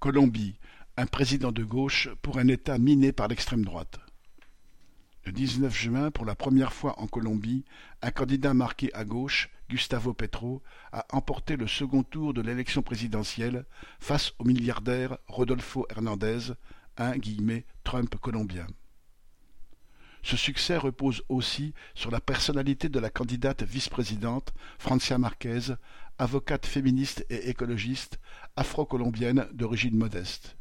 Colombie, un président de gauche pour un État miné par l'extrême droite. Le 19 juin, pour la première fois en Colombie, un candidat marqué à gauche, Gustavo Petro, a emporté le second tour de l'élection présidentielle face au milliardaire Rodolfo Hernandez, un « Trump colombien ». Ce succès repose aussi sur la personnalité de la candidate vice-présidente, Francia Marquez, avocate féministe et écologiste, afro-colombienne d'origine modeste.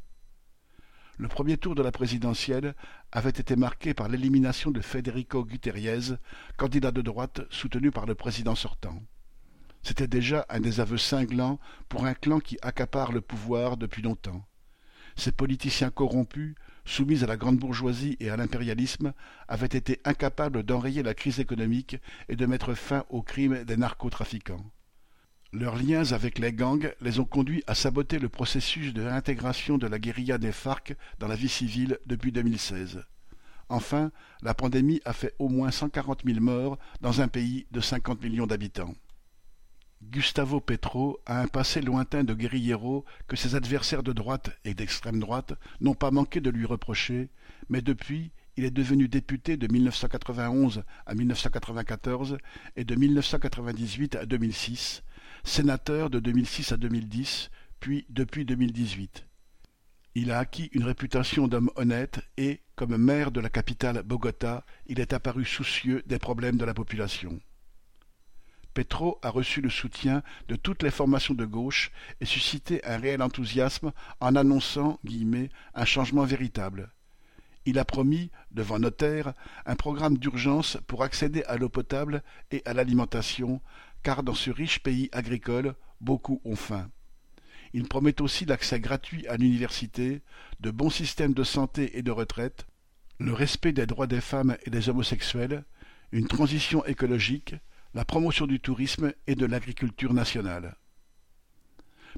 Le premier tour de la présidentielle avait été marqué par l'élimination de Federico Gutierrez, candidat de droite soutenu par le président sortant. C'était déjà un des aveux cinglants pour un clan qui accapare le pouvoir depuis longtemps. Ces politiciens corrompus, soumis à la grande bourgeoisie et à l'impérialisme, avaient été incapables d'enrayer la crise économique et de mettre fin aux crimes des narcotrafiquants. Leurs liens avec les gangs les ont conduits à saboter le processus de réintégration de la guérilla des FARC dans la vie civile depuis 2016. Enfin, la pandémie a fait au moins 140 000 morts dans un pays de 50 millions d'habitants. Gustavo Petro a un passé lointain de guérillero que ses adversaires de droite et d'extrême droite n'ont pas manqué de lui reprocher, mais depuis, il est devenu député de 1991 à 1994 et de 1998 à 2006, sénateur de 2006 à 2010, puis depuis 2018. Il a acquis une réputation d'homme honnête et, comme maire de la capitale Bogota, il est apparu soucieux des problèmes de la population. Petro a reçu le soutien de toutes les formations de gauche et suscité un réel enthousiasme en annonçant un changement véritable. Il a promis, devant notaire, un programme d'urgence pour accéder à l'eau potable et à l'alimentation, car dans ce riche pays agricole, beaucoup ont faim. Il promet aussi l'accès gratuit à l'université, de bons systèmes de santé et de retraite, le respect des droits des femmes et des homosexuels, une transition écologique, la promotion du tourisme et de l'agriculture nationale.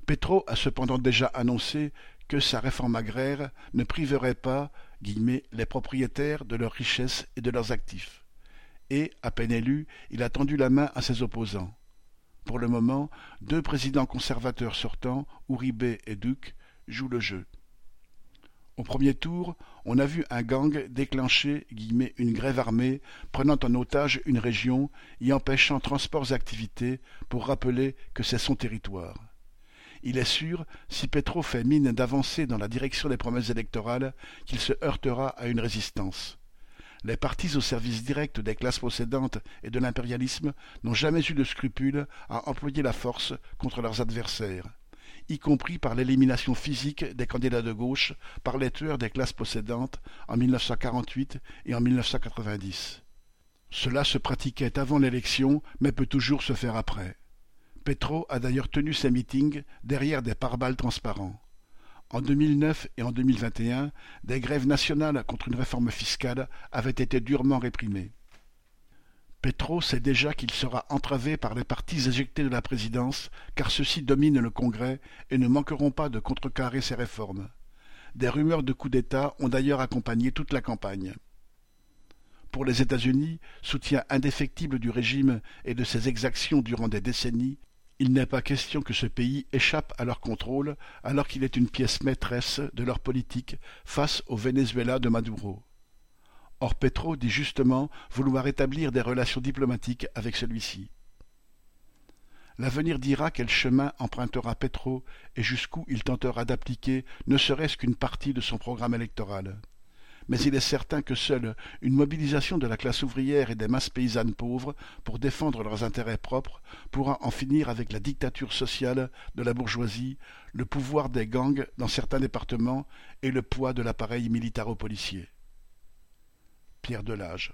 Petro a cependant déjà annoncé que sa réforme agraire ne priverait pas les propriétaires de leurs richesses et de leurs actifs et, à peine élu, il a tendu la main à ses opposants. Pour le moment, deux présidents conservateurs sortants, Uribe et Duc, jouent le jeu. Au premier tour, on a vu un gang déclencher une grève armée prenant en otage une région y empêchant transports et activités pour rappeler que c'est son territoire. Il est sûr, si Petro fait mine d'avancer dans la direction des promesses électorales, qu'il se heurtera à une résistance. Les partis au service direct des classes possédantes et de l'impérialisme n'ont jamais eu de scrupule à employer la force contre leurs adversaires, y compris par l'élimination physique des candidats de gauche par les tueurs des classes possédantes en 1948 et en 1990. Cela se pratiquait avant l'élection, mais peut toujours se faire après. Petro a d'ailleurs tenu ses meetings derrière des pare-balles transparents. En 2009 et en 2021, des grèves nationales contre une réforme fiscale avaient été durement réprimées. Petro sait déjà qu'il sera entravé par les partis éjectés de la présidence, car ceux-ci dominent le Congrès et ne manqueront pas de contrecarrer ces réformes. Des rumeurs de coup d'État ont d'ailleurs accompagné toute la campagne. Pour les États-Unis, soutien indéfectible du régime et de ses exactions durant des décennies, il n'est pas question que ce pays échappe à leur contrôle alors qu'il est une pièce maîtresse de leur politique face au Venezuela de Maduro. Or Petro dit justement vouloir établir des relations diplomatiques avec celui-ci. L'avenir dira quel chemin empruntera Petro et jusqu'où il tentera d'appliquer ne serait-ce qu'une partie de son programme électoral mais il est certain que seule une mobilisation de la classe ouvrière et des masses paysannes pauvres pour défendre leurs intérêts propres pourra en finir avec la dictature sociale de la bourgeoisie, le pouvoir des gangs dans certains départements et le poids de l'appareil militaro-policier. Pierre Delage